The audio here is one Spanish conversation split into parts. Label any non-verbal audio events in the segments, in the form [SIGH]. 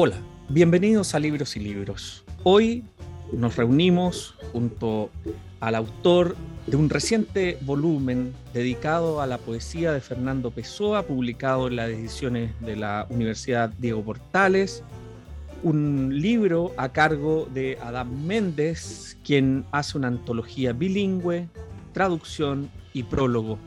Hola, bienvenidos a Libros y Libros. Hoy nos reunimos junto al autor de un reciente volumen dedicado a la poesía de Fernando Pessoa, publicado en las ediciones de la Universidad Diego Portales, un libro a cargo de Adam Méndez, quien hace una antología bilingüe, traducción y prólogo.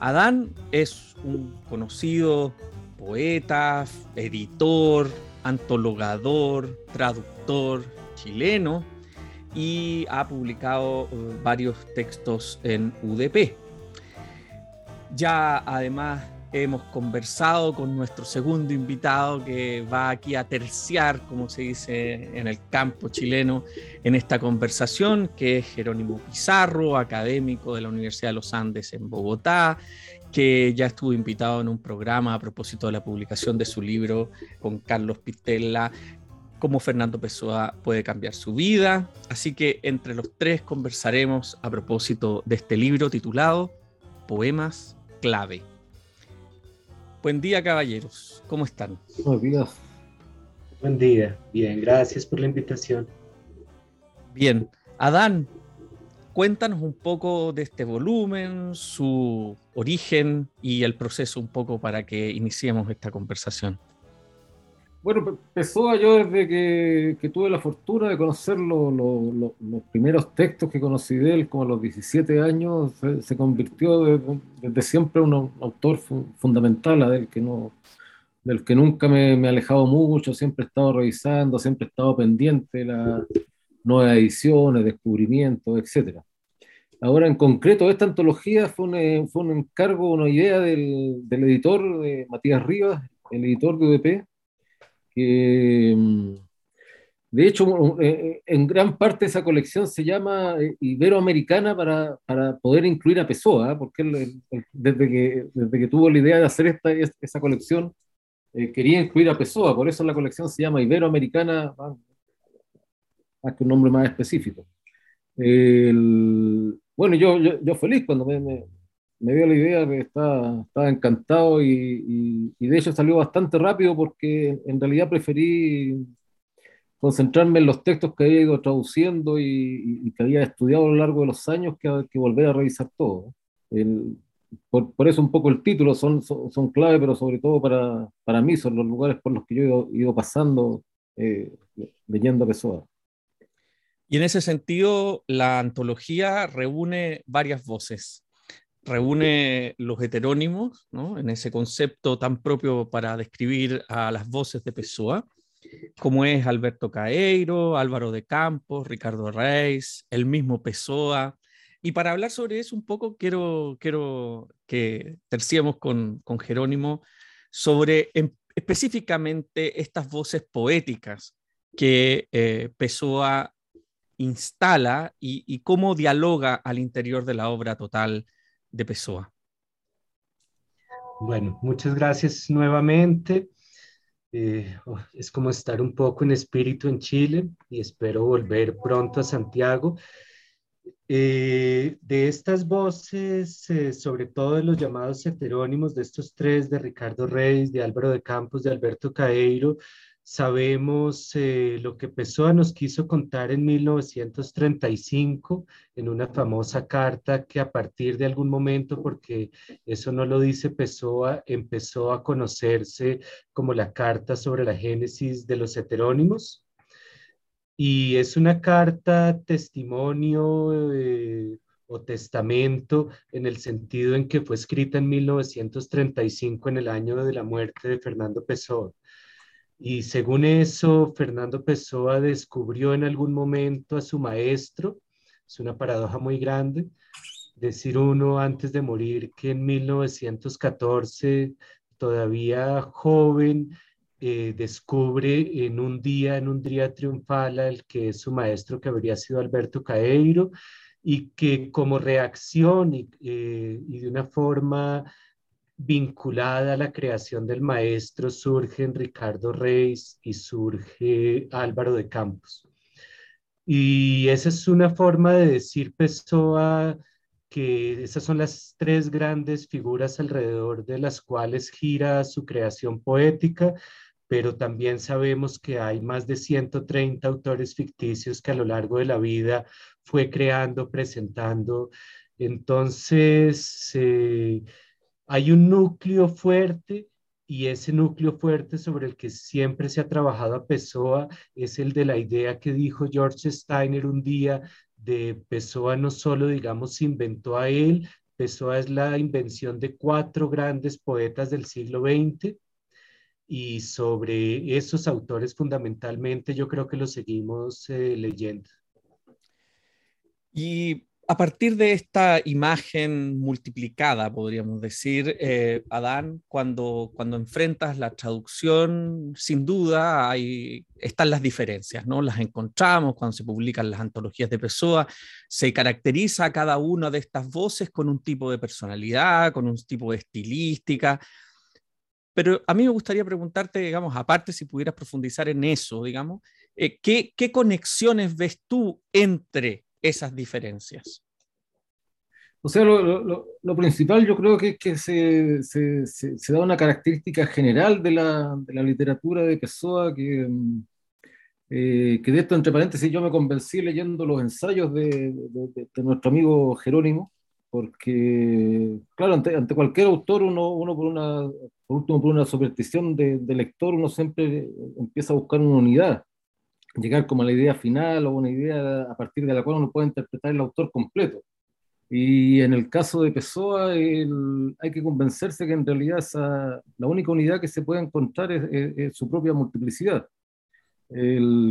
Adán es un conocido poeta, editor, antologador, traductor chileno y ha publicado eh, varios textos en UDP. Ya además hemos conversado con nuestro segundo invitado que va aquí a terciar, como se dice en el campo chileno, en esta conversación, que es Jerónimo Pizarro, académico de la Universidad de los Andes en Bogotá, que ya estuvo invitado en un programa a propósito de la publicación de su libro con Carlos Pitella, cómo Fernando Pessoa puede cambiar su vida. Así que entre los tres conversaremos a propósito de este libro titulado Poemas clave. Buen día, caballeros. ¿Cómo están? Buenos días. Buen día. Bien, gracias por la invitación. Bien. Adán, cuéntanos un poco de este volumen, su origen y el proceso un poco para que iniciemos esta conversación. Bueno, Pessoa yo desde que, tuve la fortuna de conocer los primeros textos que conocí de él, como a los 17 años, se, convirtió desde, siempre en un autor fundamental, del que, no, del que nunca me, me, he alejado mucho, siempre he estado revisando, siempre he estado pendiente las nuevas ediciones, descubrimientos, etc. Ahora, en concreto, esta antología fue un, eh, fue un encargo, una idea del, del editor de Matías Rivas, el editor de UDP, que mm, de hecho eh, eh, en gran parte esa colección se llama Iberoamericana para, para poder incluir a Pessoa, porque desde, que, desde que tuvo la idea de hacer esta, esa colección, quería incluir a Pessoa, por eso la colección se llama Iberoamericana, más que un nombre más específico. El, bueno, yo, yo, yo feliz cuando me, me, dio la idea estaba, estaba encantado y, y, de hecho salió bastante rápido porque en realidad preferí concentrarme en los textos que había ido traduciendo y, que había estudiado a lo largo de los años que, que volver a revisar todo. El, por, por, eso un poco el título son, son, clave, pero sobre todo para, para mí son los lugares por los que yo he ido, ido pasando eh, leyendo a Pessoa. Y en ese sentido, la antología reúne varias voces. Reúne los heterónimos, ¿no? en ese concepto tan propio para describir a las voces de Pessoa, como es Alberto Caeiro, Álvaro de Campos, Ricardo Reis, el mismo Pessoa. Y para hablar sobre eso un poco, quiero, quiero que terciemos con, con Jerónimo sobre em, específicamente estas voces poéticas que eh, Pessoa instala y, cómo dialoga al interior de la obra total de Pessoa. Bueno, muchas gracias nuevamente. Eh, oh, es como estar un poco en espíritu en Chile y espero volver pronto a Santiago. Eh, de estas voces, eh, sobre todo de los llamados heterónimos, de estos tres, de Ricardo Reis, de Álvaro de Campos, de Alberto Caeiro, Sabemos eh, lo que Pessoa nos quiso contar en 1935 en una famosa carta que a partir de algún momento, porque eso no lo dice Pessoa, empezó a conocerse como la carta sobre la génesis de los heterónimos. Y es una carta testimonio eh, o testamento en el sentido en que fue escrita en 1935 en el año de la muerte de Fernando Pessoa. Y según eso, Fernando Pessoa descubrió en algún momento a su maestro. Es una paradoja muy grande. Decir uno antes de morir que en 1914, todavía joven, eh, descubre en un día, en un día triunfal, el que es su maestro, que habría sido Alberto Caeiro, y que como reacción y, eh, y de una forma vinculada a la creación del maestro surgen Ricardo Reis y surge Álvaro de Campos. Y esa es una forma de decir Pessoa que esas son las tres grandes figuras alrededor de las cuales gira su creación poética, pero también sabemos que hay más de 130 autores ficticios que a lo largo de la vida fue creando, presentando. Entonces, eh, hay un núcleo fuerte y ese núcleo fuerte sobre el que siempre se ha trabajado a Pessoa es el de la idea que dijo George Steiner un día de Pessoa no solo, digamos, inventó a él, Pessoa es la invención de cuatro grandes poetas del siglo XX y sobre esos autores fundamentalmente yo creo que los seguimos eh, leyendo. Y a partir de esta imagen multiplicada, podríamos decir, eh, Adán, cuando, cuando enfrentas la traducción, sin duda hay, están las diferencias, ¿no? Las encontramos cuando se publican las antologías de Pessoa, se caracteriza cada una de estas voces con un tipo de personalidad, con un tipo de estilística. Pero a mí me gustaría preguntarte, digamos, aparte si pudieras profundizar en eso, digamos, eh, ¿qué, ¿qué conexiones ves tú entre esas diferencias? O sea, lo, principal yo creo que es que se, da una característica general de la, literatura de Pessoa que, mm, eh, que de esto, entre paréntesis, yo me convencí leyendo los ensayos de, nuestro amigo Jerónimo, porque, claro, ante, ante cualquier autor, uno, uno por, una, por último, por una superstición de, lector, uno siempre empieza a buscar una unidad llegar como a la idea final o una idea a partir de la cual uno puede interpretar el autor completo. Y en el caso de Pessoa, hay que convencerse que en realidad esa, la única unidad que se puede encontrar es, su propia multiplicidad.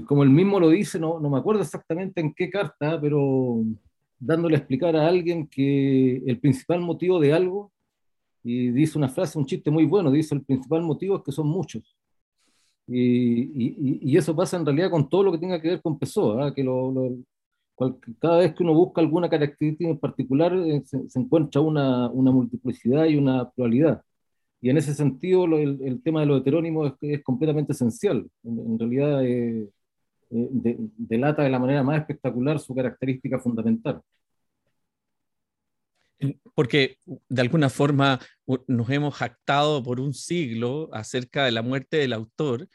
como él mismo lo dice, no, no, me acuerdo exactamente en qué carta, pero dándole a explicar a alguien que el principal motivo de algo, y dice una frase, un chiste muy bueno, dice, el principal motivo es que son muchos. Y, y, eso pasa en realidad con todo lo que tenga que ver con Pessoa, ¿ah? que lo, cada vez que uno busca alguna característica en particular, eh, se, encuentra una, una, multiplicidad y una pluralidad. Y en ese sentido, el, tema de los heterónimos es, completamente esencial. En, realidad, eh, eh, delata de la manera más espectacular su característica fundamental. Porque de alguna forma nos hemos jactado por un siglo acerca de la muerte del autor,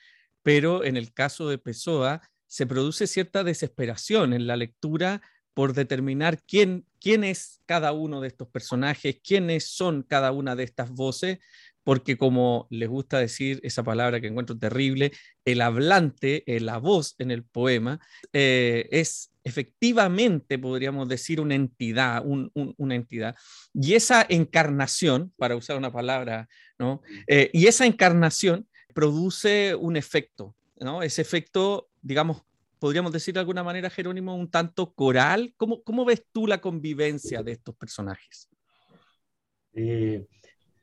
pero en el caso de Pessoa se produce cierta desesperación en la lectura por determinar quién, quién es cada uno de estos personajes, quiénes son cada una de estas voces, porque como les gusta decir esa palabra que encuentro terrible, el hablante, eh, la voz en el poema, eh, es efectivamente, podríamos decir, una entidad, una entidad. Y esa encarnación, para usar una palabra, ¿no? Eh, y esa encarnación produce un efecto, ¿no? Ese efecto, digamos, podríamos decir de alguna manera, Jerónimo, un tanto coral. ¿Cómo, cómo ves tú la convivencia de estos personajes?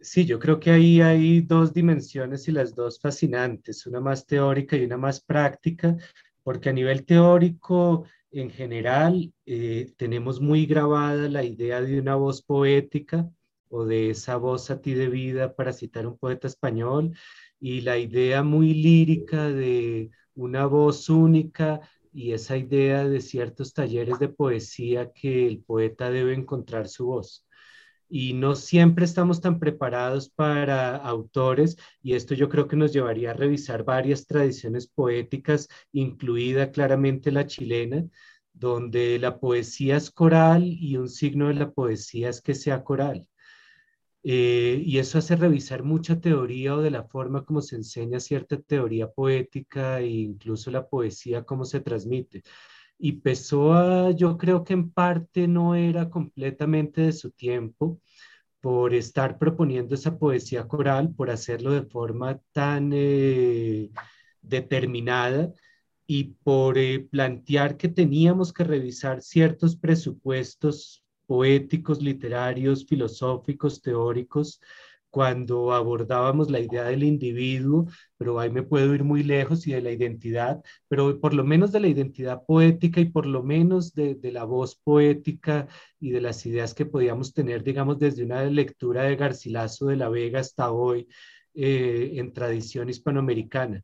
Sí, yo creo que ahí hay dos dimensiones y las dos fascinantes, una más teórica y una más práctica, porque a nivel teórico, en general, eh, tenemos muy grabada la idea de una voz poética o de esa voz a ti de vida, para citar un poeta español, y la idea muy lírica de una voz única y esa idea de ciertos talleres de poesía que el poeta debe encontrar su voz y no siempre estamos tan preparados para autores y esto yo creo que nos llevaría a revisar varias tradiciones poéticas, incluida claramente la chilena, donde la poesía es coral y un signo de la poesía es que sea coral. Eh, y eso hace revisar mucha teoría o de la forma como se enseña cierta teoría poética e incluso la poesía, cómo se transmite. Y Pessoa yo creo que en parte no era completamente de su tiempo por estar proponiendo esa poesía coral, por hacerlo de forma tan eh, determinada y por eh, plantear que teníamos que revisar ciertos presupuestos poéticos, literarios, filosóficos, teóricos, cuando abordábamos la idea del individuo, pero ahí me puedo ir muy lejos y de la identidad, pero por lo menos de la identidad poética y por lo menos de, la voz poética y de las ideas que podíamos tener, digamos, desde una lectura de Garcilaso de la Vega hasta hoy eh, en tradición hispanoamericana.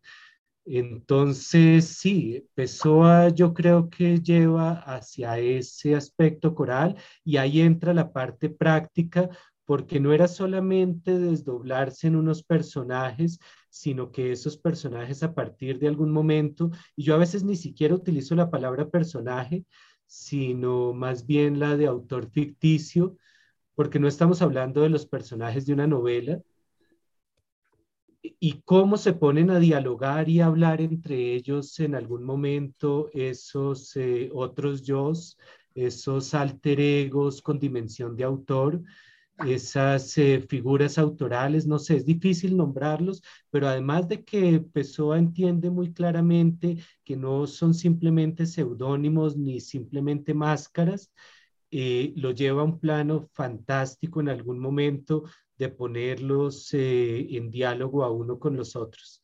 Entonces, sí, Pessoa yo creo que lleva hacia ese aspecto coral y ahí entra la parte práctica porque no era solamente desdoblarse en unos personajes, sino que esos personajes a partir de algún momento, y yo a veces ni siquiera utilizo la palabra personaje, sino más bien la de autor ficticio, porque no estamos hablando de los personajes de una novela, y cómo se ponen a dialogar y hablar entre ellos en algún momento esos eh, otros yo, esos alter egos con dimensión de autor, esas eh, figuras autorales, no sé, es difícil nombrarlos, pero además de que Pessoa entiende muy claramente que no son simplemente seudónimos ni simplemente máscaras, eh, lo lleva a un plano fantástico en algún momento de ponerlos eh, en diálogo a uno con los otros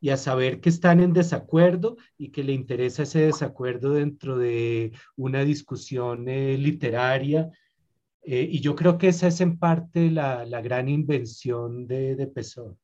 y a saber que están en desacuerdo y que le interesa ese desacuerdo dentro de una discusión literaria eh, y yo creo que esa es en parte la, la gran invención de, de Pessoa.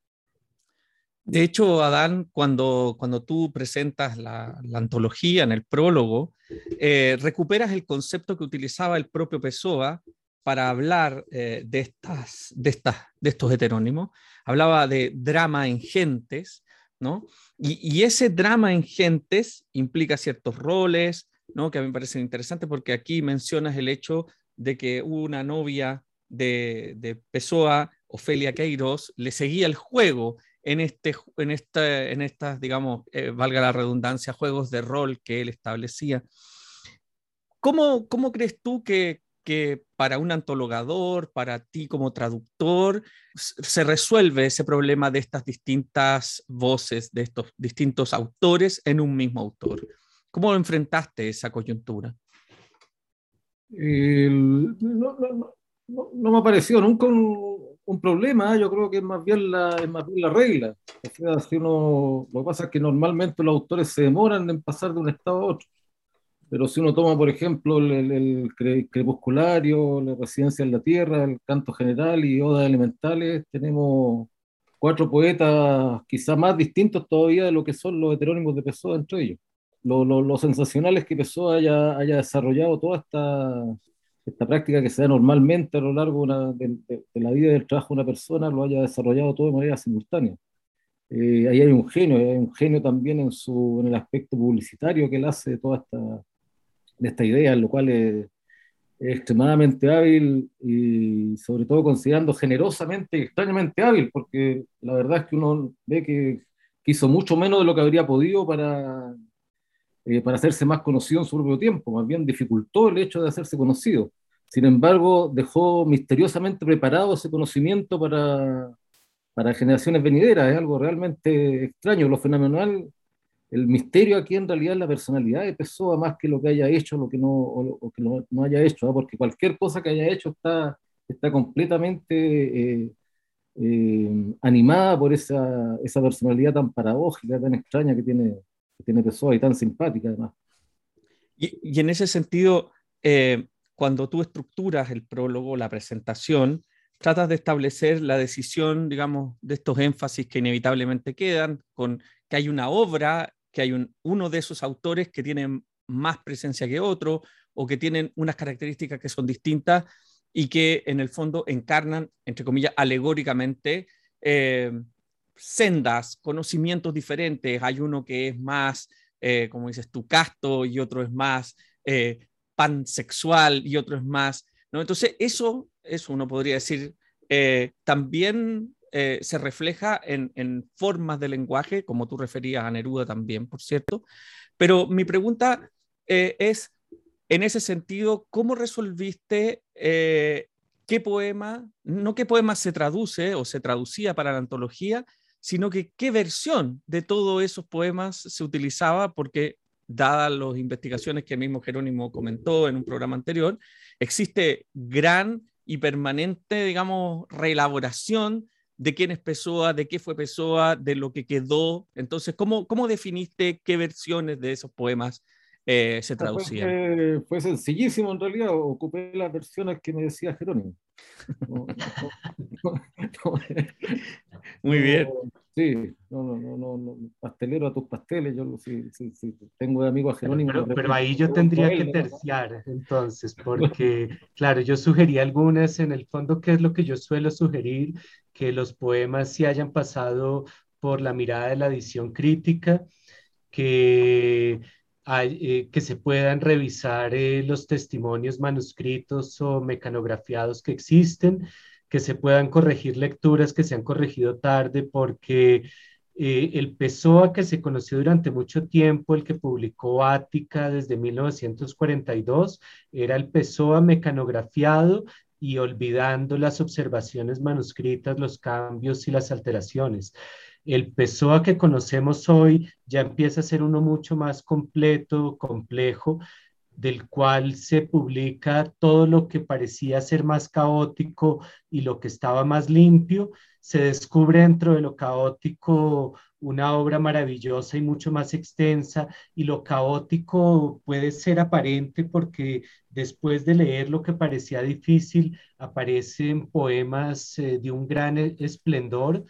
De hecho, Adán, cuando, cuando tú presentas la, la antología en el prólogo, eh, recuperas el concepto que utilizaba el propio Pessoa para hablar eh, de, estas, de, estas, de estos heterónimos. Hablaba de drama en gentes, ¿no? Y, y, ese drama en gentes implica ciertos roles, ¿no? Que a mí me parecen interesantes porque aquí mencionas el hecho de que una novia de, de Pessoa, Ofelia Queiroz, le seguía el juego en, este, en, esta, en estas, digamos, eh, valga la redundancia, juegos de rol que él establecía. ¿Cómo, cómo crees tú que, que para un antologador, para ti como traductor, se resuelve ese problema de estas distintas voces, de estos distintos autores en un mismo autor? ¿Cómo enfrentaste esa coyuntura? No, no, no, no, me ha parecido nunca un, un, problema, ¿eh? yo creo que es más bien la, es más bien la regla. O sea, si uno, lo que pasa es que normalmente los autores se demoran en pasar de un estado a otro. Pero si uno toma, por ejemplo, el, el, el crepusculario, la residencia en la tierra, el canto general y odas elementales, tenemos cuatro poetas quizá más distintos todavía de lo que son los heterónimos de Pessoa entre ellos lo, lo, lo, sensacional es que Pessoa haya, haya desarrollado toda esta, esta práctica que se da normalmente a lo largo una, de, de, de, la vida y del trabajo de una persona, lo haya desarrollado todo de manera simultánea. Eh, ahí hay un genio, hay un genio también en, su, en el aspecto publicitario que él hace de toda esta, de esta idea, lo cual es, es extremadamente hábil y sobre todo considerando generosamente y extrañamente hábil, porque la verdad es que uno ve que, que hizo mucho menos de lo que habría podido para, eh, para hacerse más conocido en su propio tiempo, más bien dificultó el hecho de hacerse conocido. Sin embargo, dejó misteriosamente preparado ese conocimiento para, para generaciones venideras. Es algo realmente extraño. Lo fenomenal, el misterio aquí en realidad es la personalidad de Pessoa más que lo que haya hecho lo que no, o, o que no, no haya hecho, ¿eh? porque cualquier cosa que haya hecho está, está completamente eh, eh, animada por esa, esa personalidad tan paradójica, tan extraña que tiene, que tiene Pessoa y tan simpática además. Y, y en ese sentido, eh, cuando tú estructuras el prólogo, la presentación, tratas de establecer la decisión, digamos, de estos énfasis que inevitablemente quedan, con que hay una obra, que hay un, uno de esos autores que tienen más presencia que otro o que tienen unas características que son distintas y que en el fondo encarnan, entre comillas, alegóricamente eh, sendas, conocimientos diferentes. Hay uno que es más, eh, como dices tú, casto y otro es más eh, pansexual y otro es más... ¿no? Entonces, eso, eso uno podría decir, eh, también se refleja en, en, formas de lenguaje, como tú referías a Neruda también, por cierto. Pero mi pregunta es, en ese sentido, ¿cómo resolviste qué poema, no qué poema se traduce o se traducía para la antología, sino que qué versión de todos esos poemas se utilizaba, porque dadas las investigaciones que el mismo Jerónimo comentó en un programa anterior, existe gran y permanente, digamos, reelaboración de quién es Pessoa, de qué fue Pessoa, de lo que quedó. Entonces, ¿cómo, cómo definiste qué versiones de esos poemas eh, se traducía. Fue, sencillísimo en realidad, ocupé las versiones que me decía Jerónimo. [LAUGHS] Muy bien. Sí, no, no, no, no, pastelero a tus pasteles, yo sí, sí, sí, tengo amigos a Jerónimo. Pero, ahí yo tendría que terciar, entonces, [LAUGHS] porque, claro, yo sugerí algunas, en el fondo, ¿qué es lo que yo suelo sugerir? Que los poemas sí hayan pasado por la mirada de la edición crítica, que eh, que se puedan revisar eh, los testimonios manuscritos o mecanografiados que existen, que se puedan corregir lecturas que se han corregido tarde, porque eh, el Pessoa que se conoció durante mucho tiempo, el que publicó Ática desde 1942, era el Pessoa mecanografiado y olvidando las observaciones manuscritas, los cambios y las alteraciones el PSOA que conocemos hoy ya empieza a ser uno mucho más completo, complejo, del cual se publica todo lo que parecía ser más caótico y lo que estaba más limpio. Se descubre dentro de lo caótico una obra maravillosa y mucho más extensa y lo caótico puede ser aparente porque después de leer lo que parecía difícil aparecen poemas eh, de un gran e-, esplendor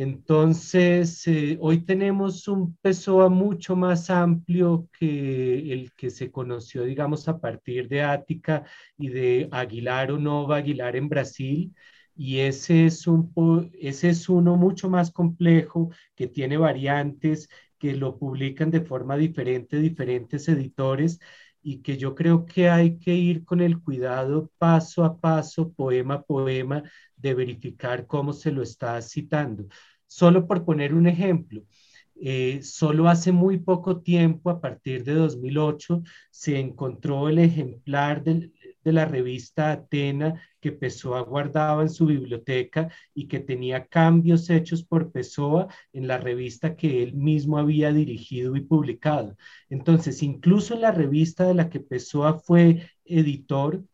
entonces, eh, hoy tenemos un PSOA mucho más amplio que el que se conoció, digamos, a partir de Ática y de Aguilar o Nova Aguilar en Brasil. Y ese es, un, ese es uno mucho más complejo, que tiene variantes, que lo publican de forma diferente diferentes editores y que yo creo que hay que ir con el cuidado paso a paso, poema a poema, de verificar cómo se lo está citando. Solo por poner un ejemplo, eh, solo hace muy poco tiempo, a partir de 2008, se encontró el ejemplar de, la revista Atena que Pessoa guardaba en su biblioteca y que tenía cambios hechos por Pessoa en la revista que él mismo había dirigido y publicado. Entonces, incluso en la revista de la que Pessoa fue editor,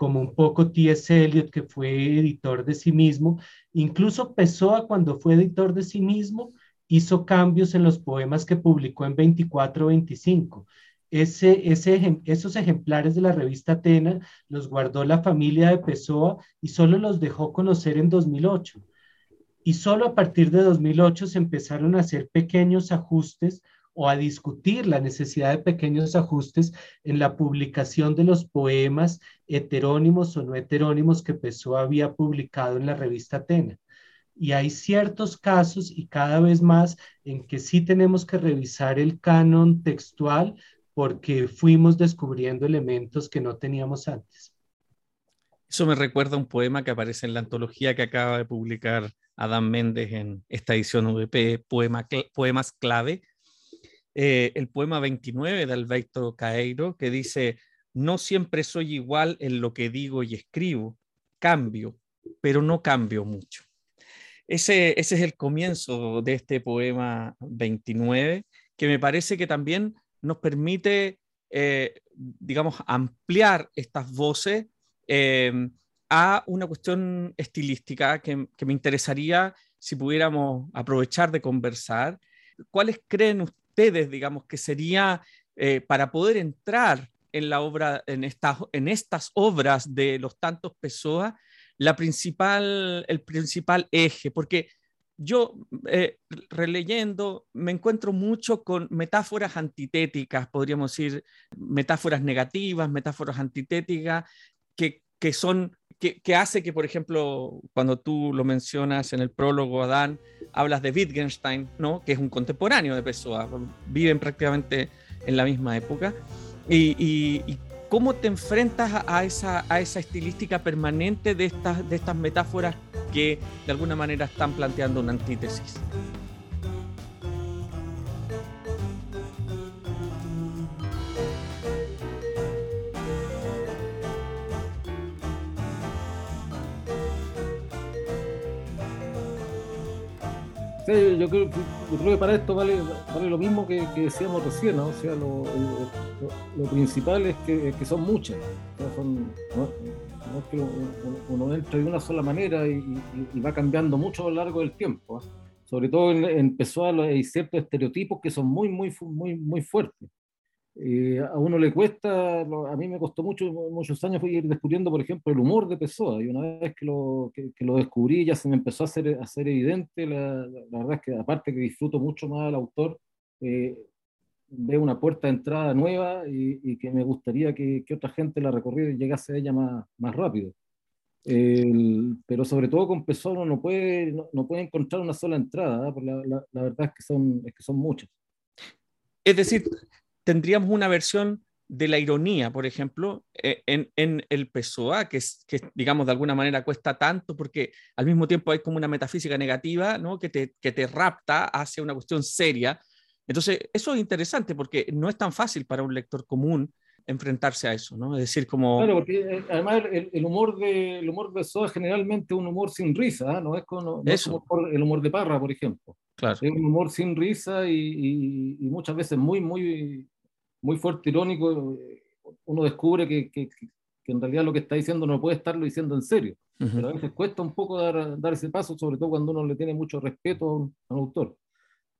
como un poco T.S. Eliot, que fue editor de sí mismo. Incluso Pessoa, cuando fue editor de sí mismo, hizo cambios en los poemas que publicó en 24-25. Ese, esos ejemplares de la revista Atena los guardó la familia de Pessoa y solo los dejó conocer en 2008. Y solo a partir de 2008 se empezaron a hacer pequeños ajustes o a discutir la necesidad de pequeños ajustes en la publicación de los poemas heterónimos o no heterónimos que Pessoa había publicado en la revista Atena. Y hay ciertos casos y cada vez más en que sí tenemos que revisar el canon textual porque fuimos descubriendo elementos que no teníamos antes. Eso me recuerda a un poema que aparece en la antología que acaba de publicar Adán Méndez en esta edición VP, poema, Poemas Clave, eh, el poema 29 de Alberto Caeiro, que dice, no siempre soy igual en lo que digo y escribo, cambio, pero no cambio mucho. Ese, ese es el comienzo de este poema 29, que me parece que también nos permite, eh, digamos, ampliar estas voces em, a una cuestión estilística que, que, me interesaría si pudiéramos aprovechar de conversar. ¿Cuáles creen ustedes? Digamos, que sería eh, para poder entrar en la obra, en estas, en estas obras de los tantos Pessoa, la principal, el principal eje, porque yo eh, releyendo me encuentro mucho con metáforas antitéticas, podríamos decir, metáforas negativas, metáforas antitéticas, que, que son que, hace que, por ejemplo, cuando tú lo mencionas en el prólogo, Adán, hablas de Wittgenstein, ¿no? que es un contemporáneo de Pessoa, viven prácticamente en la misma época, y, cómo te enfrentas a esa, a esa estilística permanente de estas, de estas metáforas que de alguna manera están planteando una antítesis. Yo, creo, que para esto vale, lo mismo que, decíamos recién, ¿no? O sea, lo, principal es que, son muchas. no, es que uno, entra de una sola manera y, va cambiando mucho a lo largo del tiempo. Sobre todo en, en hay ciertos estereotipos que son muy, muy, muy, muy fuertes. Eh, a uno le cuesta, a mí me costó mucho, muchos años ir descubriendo, por ejemplo, el humor de Pessoa, y una vez que lo, que, lo descubrí ya se me empezó a hacer, a hacer evidente, la, la, verdad es que aparte que disfruto mucho más al autor, eh, veo una puerta de entrada nueva y, y que me gustaría que, que, otra gente la recorriera y llegase a ella más, más rápido. El, pero sobre todo con Pessoa uno no puede, no, no puede encontrar una sola entrada, ¿eh? la, la, la, verdad es que, son, es que son muchas. Es decir, tendríamos una versión de la ironía, por ejemplo, eh, en, en el Pessoa, que, es, que digamos de alguna manera cuesta tanto porque al mismo tiempo hay como una metafísica negativa ¿no? que, te, que te rapta hacia una cuestión seria. Entonces, eso es interesante porque no es tan fácil para un lector común enfrentarse a eso, ¿no? Es decir, como... Claro, porque eh, además el, el humor de el humor de Soa es generalmente un humor sin risa, ¿eh? no es como, no. Es como el humor de Parra, por ejemplo. Claro. Es un humor sin risa y, y, y muchas veces muy, muy, muy fuerte, irónico. Uno descubre que, que, que, en realidad lo que está diciendo no puede estarlo diciendo en serio. Uh -huh. Pero a veces cuesta un poco dar, dar ese paso, sobre todo cuando uno le tiene mucho respeto a un, a un autor.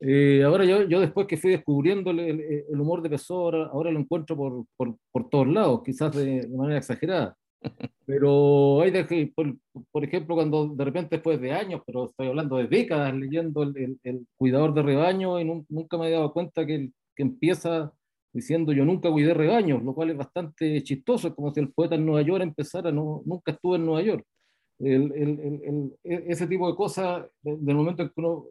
Eh, ahora yo, yo después que fui descubriendo el, el, el humor de Pessoa, ahora, ahora, lo encuentro por, por, por todos lados, quizás de, de, manera exagerada. [LAUGHS] Pero hay de que, por, por, ejemplo, cuando de repente después de años, pero estoy hablando de décadas leyendo el, el cuidador de rebaño y nunca me he dado cuenta que, que empieza diciendo yo nunca cuidé rebaños, lo cual es bastante chistoso, es como si el poeta en Nueva York empezara, no, nunca estuve en Nueva York. El, el, el, ese tipo de cosas, del momento en que uno,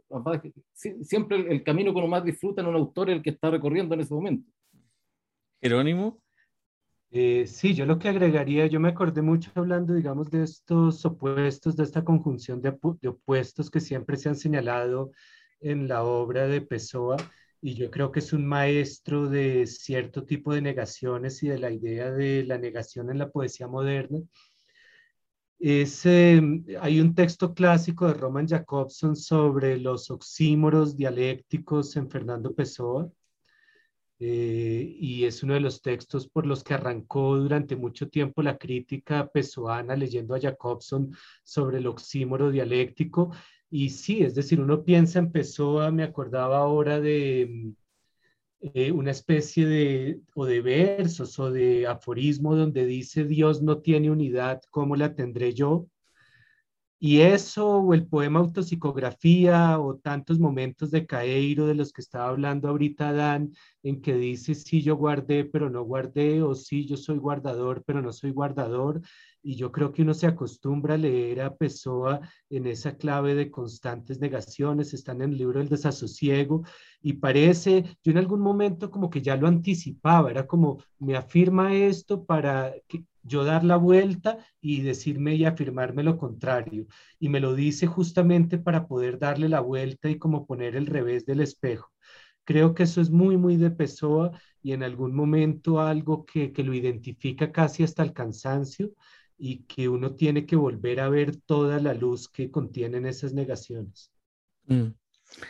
siempre el, camino que uno más disfruta en un autor es el que está recorriendo en ese momento. Jerónimo. Eh, sí, yo lo que agregaría, yo me acordé mucho hablando, digamos, de estos opuestos, de esta conjunción de, de opuestos que siempre se han señalado en la obra de Pessoa, y yo creo que es un maestro de cierto tipo de negaciones y de la idea de la negación en la poesía moderna. Es, eh, hay un texto clásico de Roman Jacobson sobre los oxímoros dialécticos en Fernando Pessoa, eh, y es uno de los textos por los que arrancó durante mucho tiempo la crítica pessoana leyendo a Jacobson sobre el oxímoro dialéctico. Y sí, es decir, uno piensa en Pessoa, me acordaba ahora de eh, una especie de, o de versos o de aforismo donde dice Dios no tiene unidad, ¿cómo la tendré yo? Y eso, o el poema Autopsicografía, o tantos momentos de Caeiro de los que estaba hablando ahorita Dan, en que dice, sí, yo guardé, pero no guardé, o sí, yo soy guardador, pero no soy guardador. Y yo creo que uno se acostumbra a leer a Pessoa en esa clave de constantes negaciones, están en el libro El desasosiego, y parece, yo en algún momento como que ya lo anticipaba, era como, me afirma esto para que, yo dar la vuelta y decirme y afirmarme lo contrario. Y me lo dice justamente para poder darle la vuelta y como poner el revés del espejo. Creo que eso es muy, muy de Pessoa y en algún momento algo que, que lo identifica casi hasta el cansancio y que uno tiene que volver a ver toda la luz que contienen esas negaciones. Mm.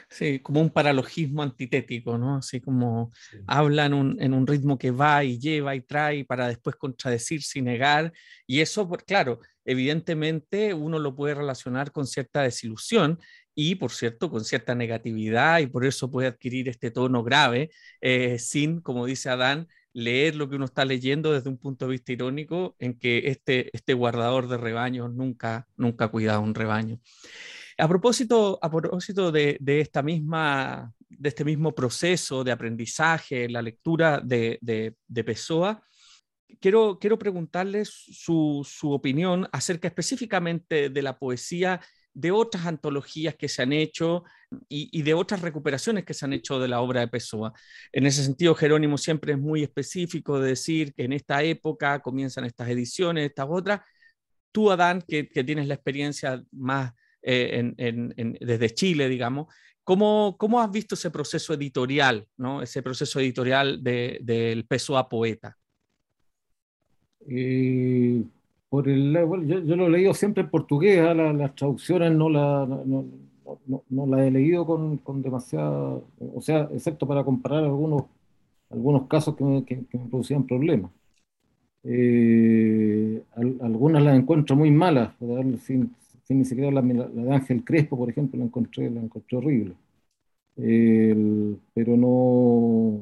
Sí, como un paralogismo antitético, ¿no? Así como sí. habla en un, en un, ritmo que va y lleva y trae para después contradecirse y negar. Y eso, claro, evidentemente uno lo puede relacionar con cierta desilusión y, por cierto, con cierta negatividad y por eso puede adquirir este tono grave eh, sin, como dice Adán, leer lo que uno está leyendo desde un punto de vista irónico en que este, este guardador de rebaños nunca, nunca ha cuidado un rebaño. A propósito, a propósito de, de, esta misma, de este mismo proceso de aprendizaje, la lectura de, de, de Pessoa, quiero, quiero preguntarles su, su, opinión acerca específicamente de la poesía de otras antologías que se han hecho y, y, de otras recuperaciones que se han hecho de la obra de Pessoa. En ese sentido, Jerónimo siempre es muy específico de decir que en esta época comienzan estas ediciones, estas otras. Tú, Adán, que, que tienes la experiencia más eh, en, en, en, desde Chile, digamos. ¿Cómo, ¿Cómo, has visto ese proceso editorial, ¿no? ese proceso editorial del de, peso a poeta? Eh, por el, bueno, yo, lo he leído siempre en portugués, ¿eh? las, traducciones no, la, no, no, no las he leído con, con, demasiada, o sea, excepto para comparar algunos, algunos casos que me, que, producían problemas. Eh, algunas las encuentro muy malas, sin, ni siquiera la, de Ángel Crespo, por ejemplo, la encontré, la encontré horrible. El, pero no,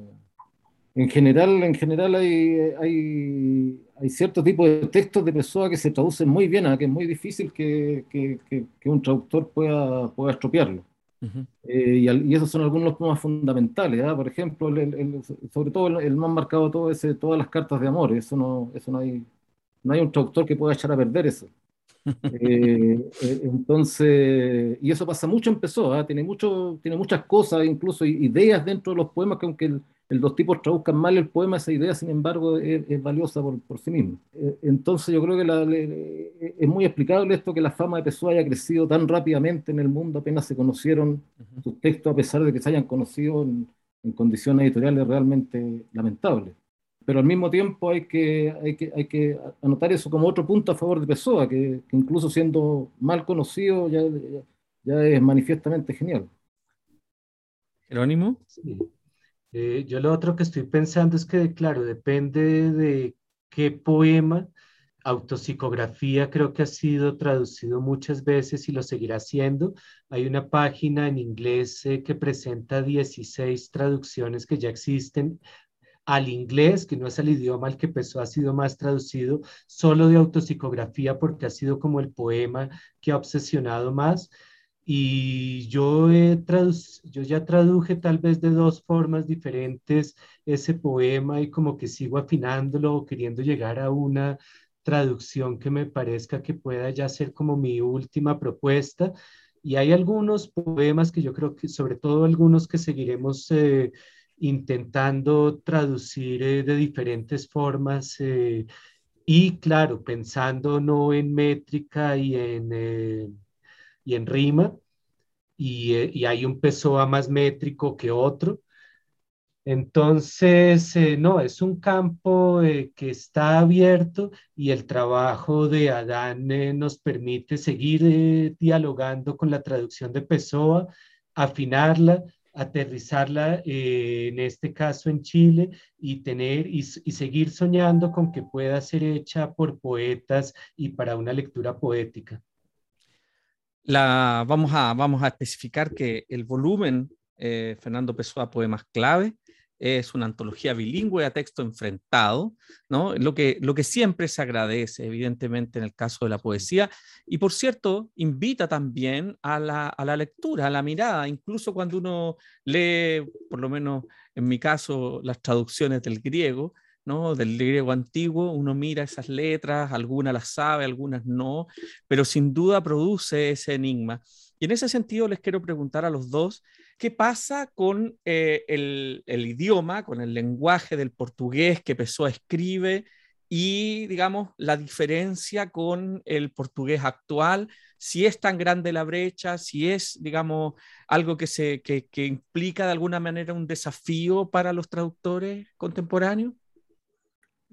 En general, en general hay, hay, hay cierto tipo de textos de Pessoa que se traducen muy bien, que es muy difícil que, que, que, un traductor pueda, pueda estropearlo. Eh, y, esos son algunos de los más fundamentales. ¿ah? Por ejemplo, el, sobre todo el, más marcado todo ese, todas las cartas de amor. Eso no, eso no hay, no hay un traductor que pueda echar a perder eso. [LAUGHS] Eh, eh, entonces, y eso pasa mucho en Pessoa, ¿ah? tiene, mucho, tiene muchas cosas, incluso ideas dentro de los poemas que aunque el, los tipos traduzcan mal el poema, esa idea, sin embargo, es, valiosa por, por, sí misma. Eh, entonces yo creo que es muy explicable esto que la fama de Pessoa haya crecido tan rápidamente en el mundo, apenas se conocieron sus textos, a pesar de que se hayan conocido en, condiciones editoriales realmente lamentables. Pero al mismo tiempo hay que, hay que, hay que anotar eso como otro punto a favor de Pessoa, que, incluso siendo mal conocido ya, ya, es manifiestamente genial. Jerónimo. Sí. Eh, yo lo otro que estoy pensando es que, claro, depende de qué poema, autopsicografía creo que ha sido traducido muchas veces y lo seguirá siendo. Hay una página en inglés eh, que presenta 16 traducciones que ya existen al inglés, que no es el idioma al que empezó, ha sido más traducido, solo de autopsicografía porque ha sido como el poema que ha obsesionado más. Y yo, he yo ya traduje tal vez de dos formas diferentes ese poema y como que sigo afinándolo queriendo llegar a una traducción que me parezca que pueda ya ser como mi última propuesta. Y hay algunos poemas que yo creo que, sobre todo algunos que seguiremos eh, intentando traducir eh, de diferentes formas. Eh, y claro, pensando no en métrica y en y en rima, y, eh, y hay un Pessoa más métrico que otro. Entonces, eh, no, es un campo eh, que está abierto y el trabajo de Adán nos permite seguir dialogando con la traducción de Pessoa, afinarla, aterrizarla, en este caso en Chile, y tener y, y, seguir soñando con que pueda ser hecha por poetas y para una lectura poética vamos, a, vamos a especificar que el volumen eh, Fernando Pessoa Poemas Clave es una antología bilingüe a texto enfrentado, ¿no? Lo que, lo que siempre se agradece, evidentemente, en el caso de la poesía. Y por cierto, invita también a la, a la lectura, a la mirada, incluso cuando uno lee, por lo menos en mi caso, las traducciones del griego, del griego antiguo, uno mira esas letras, algunas las sabe, algunas no, pero sin duda produce ese enigma. Y en ese sentido les quiero preguntar a los dos, ¿qué pasa con eh, el, idioma, con el lenguaje del portugués que Pessoa escribe y, digamos, la diferencia con el portugués actual? Si es tan grande la brecha, si es, digamos, algo que, se, que implica de alguna manera un desafío para los traductores contemporáneos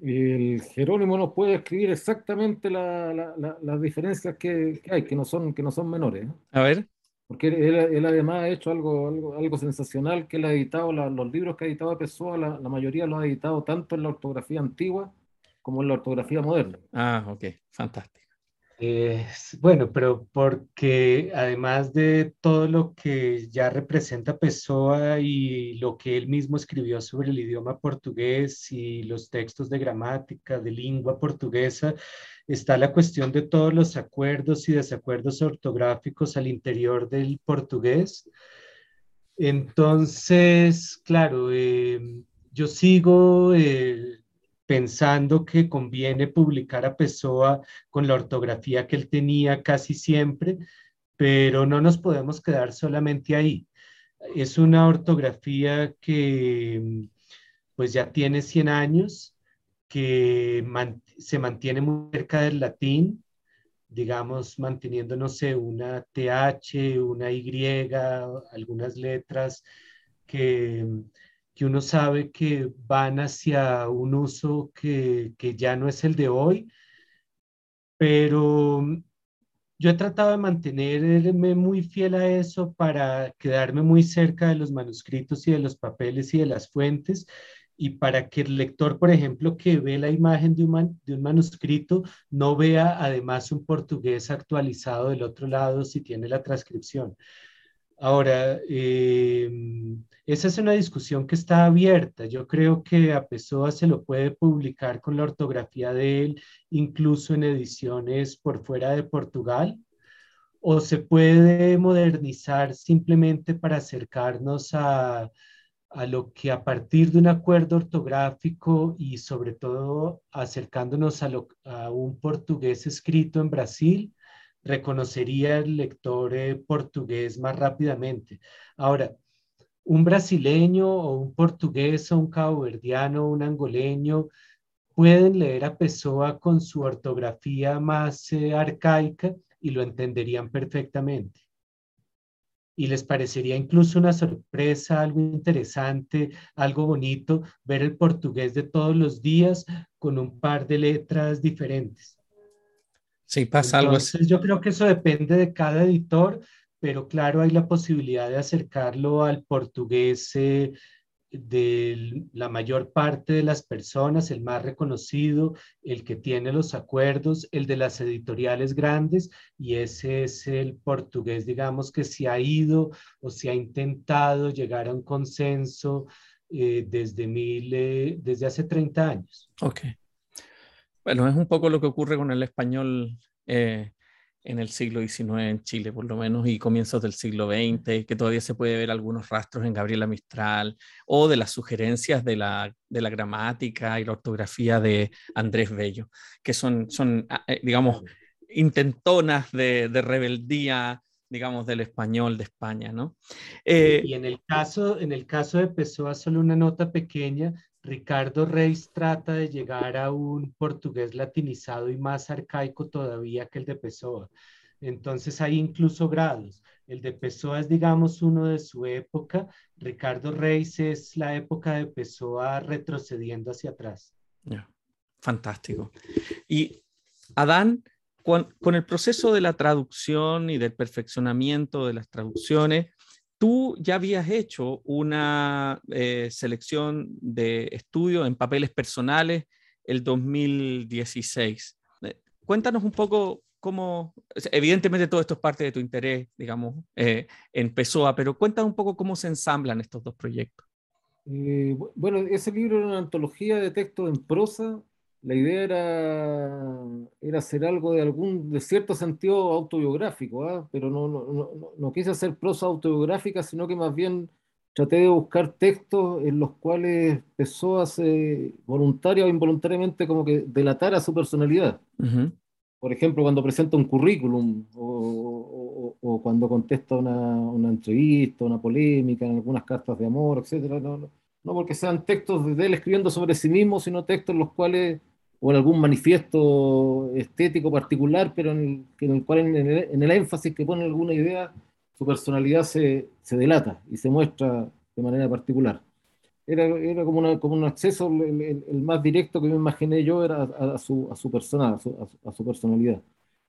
el Jerónimo nos puede escribir exactamente las diferencias que, hay, que no son, que no son menores. A ver. Porque él, además ha hecho algo, algo, algo sensacional, que él ha editado los libros que ha editado Pessoa, la, la mayoría lo ha editado tanto en la ortografía antigua como en la ortografía moderna. Ah, ok, fantástico bueno, pero porque además de todo lo que ya representa Pessoa y lo que él mismo escribió sobre el idioma portugués y los textos de gramática, de lengua portuguesa, está la cuestión de todos los acuerdos y desacuerdos ortográficos al interior del portugués. Entonces, claro, eh, yo sigo... Eh, pensando que conviene publicar a Pessoa con la ortografía que él tenía casi siempre, pero no nos podemos quedar solamente ahí. Es una ortografía que pues ya tiene 100 años, que se mantiene muy cerca del latín, digamos, manteniendo, no sé, una TH, una Y, algunas letras que que uno sabe que van hacia un uso que, ya no es el de hoy, pero yo he tratado de mantenerme muy fiel a eso para quedarme muy cerca de los manuscritos y de los papeles y de las fuentes y para que el lector, por ejemplo, que ve la imagen de un, de un manuscrito, no vea además un portugués actualizado del otro lado si tiene la transcripción. Ahora, eh, esa es una discusión que está abierta. Yo creo que a Pessoa se lo puede publicar con la ortografía de él, incluso en ediciones por fuera de Portugal, o se puede modernizar simplemente para acercarnos a, a lo que a partir de un acuerdo ortográfico y sobre todo acercándonos a, a un portugués escrito en Brasil, reconocería el lector eh, portugués más rápidamente. Ahora, un brasileño o un portugués o un caboverdiano o un angoleño pueden leer a Pessoa con su ortografía más eh, arcaica y lo entenderían perfectamente. Y les parecería incluso una sorpresa, algo interesante, algo bonito, ver el portugués de todos los días con un par de letras diferentes. Sí, pasa algo así. Yo creo que eso depende de cada editor, pero claro, hay la posibilidad de acercarlo al portugués eh, de la mayor parte de las personas, el más reconocido, el que tiene los acuerdos, el de las editoriales grandes, y ese es el portugués, digamos, que se ha ido o se ha intentado llegar a un consenso eh, desde, mil, eh, desde hace 30 años. Ok. Bueno, es un poco lo que ocurre con el español en el siglo XIX en Chile, por lo menos, y comienzos del siglo XX, que todavía se puede ver algunos rastros en Gabriela Mistral, o de las sugerencias de la, de la gramática y la ortografía de Andrés Bello, que son, son ah, eh, digamos, intentonas de, de rebeldía digamos, del español de España, ¿no? Eh, y en el caso, en el caso de Pessoa, solo una nota pequeña, Ricardo Reis trata de llegar a un portugués latinizado y más arcaico todavía que el de Pessoa. Entonces hay incluso grados. El de Pessoa es, digamos, uno de su época. Ricardo Reis es la época de Pessoa retrocediendo hacia atrás. Fantástico. Y Adán, con, el proceso de la traducción y del perfeccionamiento de las traducciones, tú ya habías hecho una eh, selección de estudio en papeles personales el 2016. Eh, cuéntanos un poco cómo, evidentemente todo esto es parte de tu interés, digamos, eh, en Pessoa, pero cuéntanos un poco cómo se ensamblan estos dos proyectos. bueno, ese libro era una antología de textos en prosa la idea era, era hacer algo de algún, de cierto sentido autobiográfico, ¿ah? pero no, no, no, no, quise hacer prosa autobiográfica, sino que más bien traté de buscar textos en los cuales Pessoa se voluntaria o involuntariamente como que delatara su personalidad. Por ejemplo, cuando presenta un currículum o, o, cuando contesta una, una, entrevista, una polémica, en algunas cartas de amor, etc. No, no, no porque sean textos de él escribiendo sobre sí mismo, sino textos en los cuales o en algún manifiesto estético particular, pero en el, cual en el, énfasis que pone alguna idea, su personalidad se, se, delata y se muestra de manera particular. Era, era como, una, como un acceso, el, más directo que me imaginé yo era a, su, a su persona, a su, a su personalidad.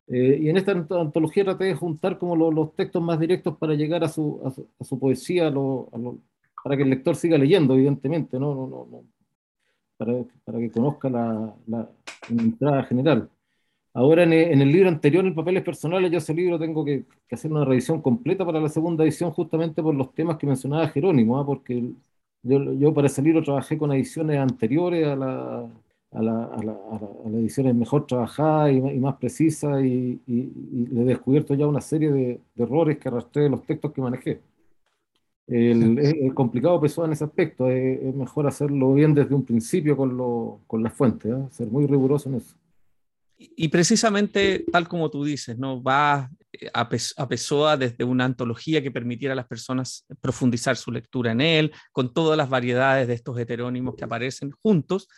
Eh, y en esta antología traté de juntar como los textos más directos para llegar a su, a su, poesía, para que el lector siga leyendo, evidentemente, ¿no? No, no, para, para que conozca la, la, entrada general. Ahora en el, libro anterior, en papeles personales, yo ese libro tengo que, que, hacer una revisión completa para la segunda edición justamente por los temas que mencionaba Jerónimo, ¿ah? porque yo, yo, para ese libro trabajé con ediciones anteriores a la, a, la, a, la, a las ediciones mejor trabajadas y, y más precisas y, y, he descubierto ya una serie de, de errores que arrastré de los textos que manejé. El, es, complicado Pessoa en ese aspecto, es, mejor hacerlo bien desde un principio con, lo, con las fuentes, ¿eh? ser muy riguroso en eso. Y, precisamente, tal como tú dices, ¿no? va eh, a, a Pessoa desde una antología que permitiera a las personas profundizar su lectura en él, con todas las variedades de estos heterónimos que aparecen juntos.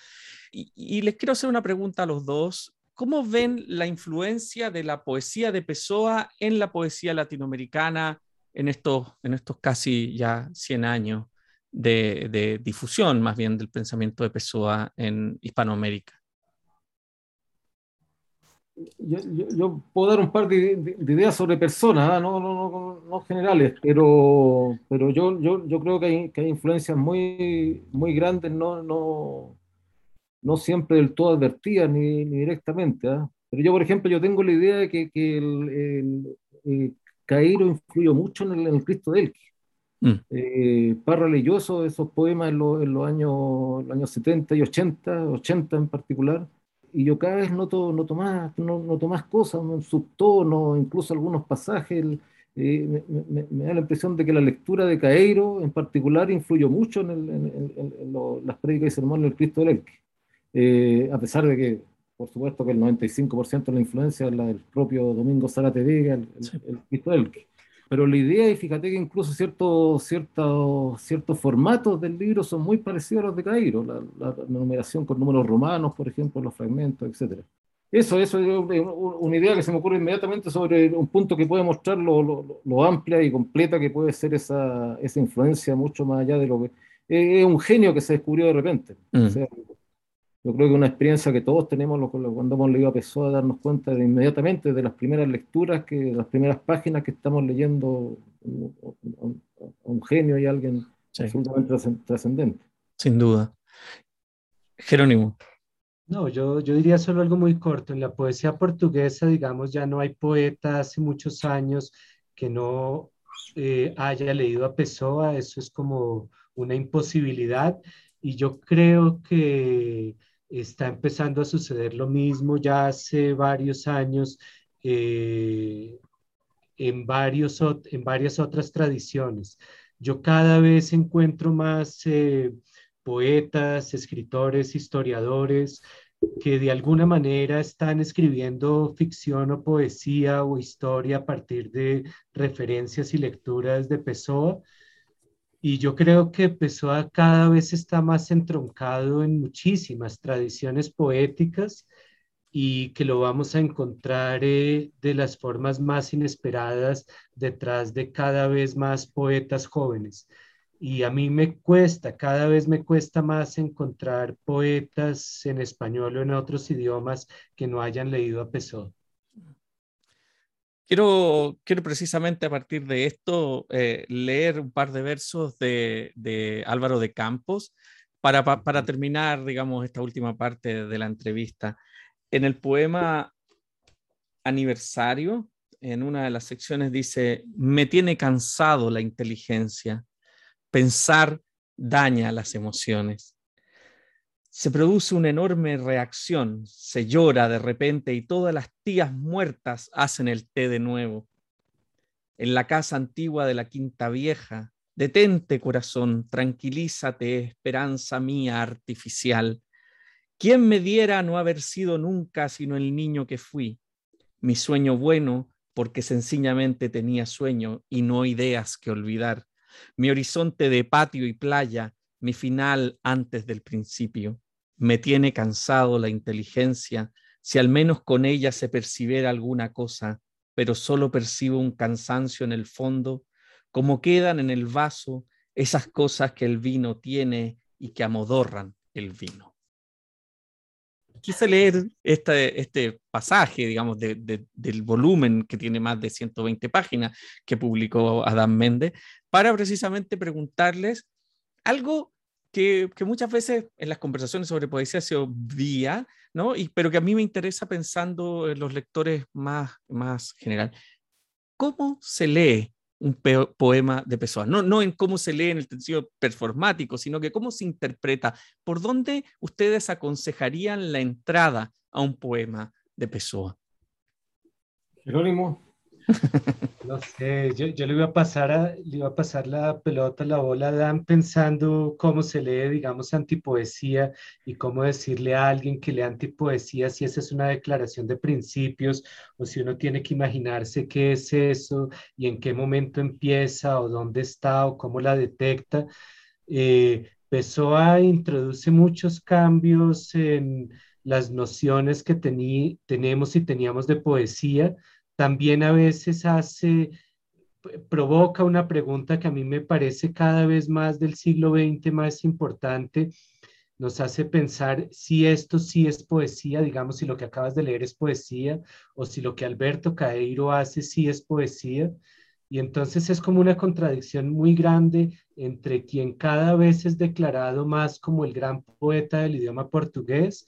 Y, y les quiero hacer una pregunta a los dos. ¿Cómo ven la influencia de la poesía de Pessoa en la poesía latinoamericana en estos, en estos casi ya 100 años de, difusión más bien del pensamiento de Pessoa en Hispanoamérica? Yo, puedo dar un par de, ideas sobre personas, ¿ah? no, no, no, generales, pero, pero yo, yo, yo creo que hay, que hay influencias muy, muy grandes, no, no, no siempre del todo advertidas ni, ni directamente. ¿ah? Pero yo, por ejemplo, yo tengo la idea de que, que el, Cairo influyó mucho en el, Cristo del Mm. Eh, Parra leyó esos, poemas en, los años, los años 70 y 80, 80 en particular, y yo cada vez noto, noto, más, noto más cosas, subtono, incluso algunos pasajes. Eh, me, da la impresión de que la lectura de Caeiro en particular influyó mucho en, las prédicas y sermones del Cristo del Elque. Eh, a pesar de que, por supuesto, que el 95% de la influencia es la del propio Domingo Zarate Vega, el, el Cristo del Elque. Pero la idea, y fíjate que incluso ciertos, ciertos, ciertos formatos del libro son muy parecidos a los de Cairo, la, numeración con números romanos, por ejemplo, los fragmentos, etc. Eso, eso es una idea que se me ocurre inmediatamente sobre un punto que puede mostrar lo, lo, amplia y completa que puede ser esa, esa, influencia mucho más allá de lo que... Es un genio que se descubrió de repente. Mm. Yo creo que una experiencia que todos tenemos cuando hemos leído a Pessoa, darnos cuenta de inmediatamente de las primeras lecturas, que las primeras páginas que estamos leyendo un genio y alguien absolutamente trascendente. Sin duda. Jerónimo. No, yo, yo diría solo algo muy corto. En la poesía portuguesa, digamos, ya no hay poeta hace muchos años que no eh, haya leído a Pessoa. Eso es como una imposibilidad. Y yo creo que está empezando a suceder lo mismo ya hace varios años eh, en, varios, en varias otras tradiciones. Yo cada vez encuentro más eh, poetas, escritores, historiadores que de alguna manera están escribiendo ficción o poesía o historia a partir de referencias y lecturas de Pessoa y yo creo que Pessoa cada vez está más entroncado en muchísimas tradiciones poéticas y que lo vamos a encontrar eh, de las formas más inesperadas detrás de cada vez más poetas jóvenes. Y a mí me cuesta, cada vez me cuesta más encontrar poetas en español o en otros idiomas que no hayan leído a Pessoa. Quiero, quiero precisamente a partir de esto eh, leer un par de versos de, de Álvaro de Campos para, para, terminar, digamos, esta última parte de la entrevista. En el poema Aniversario, en una de las secciones dice, me tiene cansado la inteligencia, pensar daña las emociones se produce una enorme reacción, se llora de repente y todas las tías muertas hacen el té de nuevo. En la casa antigua de la Quinta Vieja, detente corazón, tranquilízate, esperanza mía artificial. ¿Quién me diera no haber sido nunca sino el niño que fui? Mi sueño bueno, porque sencillamente tenía sueño y no ideas que olvidar. Mi horizonte de patio y playa, mi final antes del principio. Me tiene cansado la inteligencia, si al menos con ella se percibiera alguna cosa, pero solo percibo un cansancio en el fondo, como quedan en el vaso esas cosas que el vino tiene y que amodorran el vino. Quise leer este, este pasaje, digamos, del volumen que tiene más de 120 páginas que publicó Adam Méndez, para precisamente preguntarles algo que, muchas veces en las conversaciones sobre poesía se obvia, ¿no? Pero que a mí me interesa pensando en los lectores más, más general. ¿Cómo se lee un poema de Pessoa? No, no en cómo se lee en el sentido performático, sino que cómo se interpreta. ¿Por dónde ustedes aconsejarían la entrada a un poema de Pessoa? Jerónimo. No sé, yo, yo, le, iba a pasar a, le iba a pasar la pelota, la bola a Dan pensando cómo se lee, digamos, antipoesía y cómo decirle a alguien que lee antipoesía si esa es una declaración de principios o si uno tiene que imaginarse qué es eso y en qué momento empieza o dónde está o cómo la detecta. Eh, Pessoa introduce muchos cambios en las nociones que tenemos y teníamos de poesía también a veces hace, provoca una pregunta que a mí me parece cada vez más del siglo XX más importante. Nos hace pensar si esto sí es poesía, digamos, si lo que acabas de leer es poesía, o si lo que Alberto Caeiro hace sí es poesía. Y entonces es como una contradicción muy grande entre quien cada vez es declarado más como el gran poeta del idioma portugués,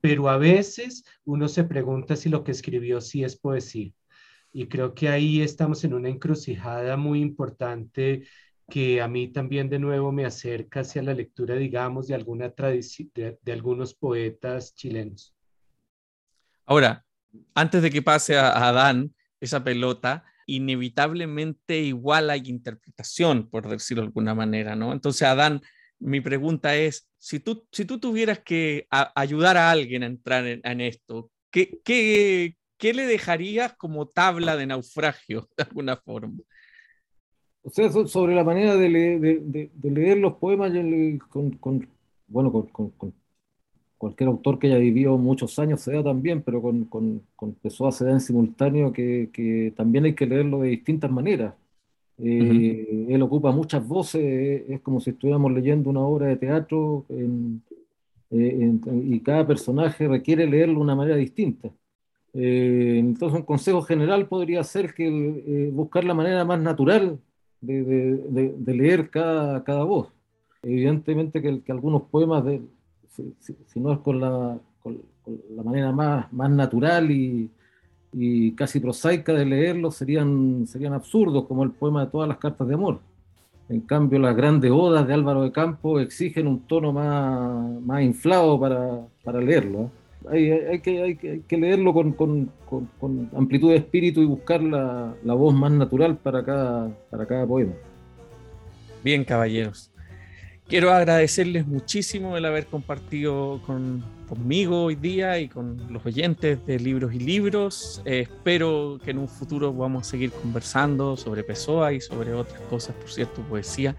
pero a veces uno se pregunta si lo que escribió sí es poesía. Y creo que ahí estamos en una encrucijada muy importante que a mí también de nuevo me acerca hacia la lectura, digamos, de alguna tradición, de, algunos poetas chilenos. Ahora, antes de que pase a, Adán esa pelota, inevitablemente igual hay interpretación, por decirlo de alguna manera, ¿no? Entonces, Adán, mi pregunta es, si tú, si tú tuvieras que ayudar a alguien a entrar en, esto, ¿qué, qué, ¿qué le dejarías como tabla de naufragio, de alguna forma? O sea, sobre la manera de, leer los poemas con, bueno, con, cualquier autor que haya vivido muchos años se da también, pero con, con, con Pessoa se da en simultáneo que, también hay que leerlo de distintas maneras. Eh, él ocupa muchas voces, es como si estuviéramos leyendo una obra de teatro eh, y cada personaje requiere leerlo de una manera distinta. Eh, entonces un consejo general podría ser que buscar la manera más natural de, leer cada, cada, voz. Evidentemente que, algunos poemas, de, si, no es con la, manera más, más natural y, y, casi prosaica de leerlos, serían, serían absurdos, como el poema de todas las cartas de amor. En cambio, las grandes odas de Álvaro de Campo exigen un tono más, más inflado para, para leerlo. ¿eh? Hay, que, hay, que, leerlo con, amplitud de espíritu y buscar la, voz más natural para cada, para cada poema. Bien, caballeros. Quiero agradecerles muchísimo el haber compartido conmigo hoy día y con los oyentes de Libros y Libros. Eh, espero que en un futuro vamos a seguir conversando sobre Pessoa y sobre otras cosas, por cierto, poesía.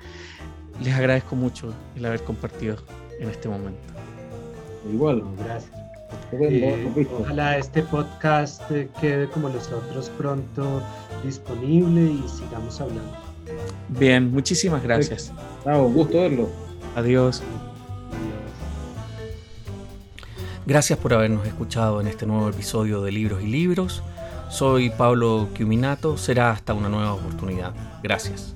Les agradezco mucho el haber compartido en este momento. Igual, gracias. Eh, ojalá este podcast quede como los otros pronto disponible y sigamos hablando. Bien, muchísimas gracias. un gusto verlo. Adiós. Gracias por habernos escuchado en este nuevo episodio de Libros y Libros. Soy Pablo Quiminato. Será hasta una nueva oportunidad. Gracias.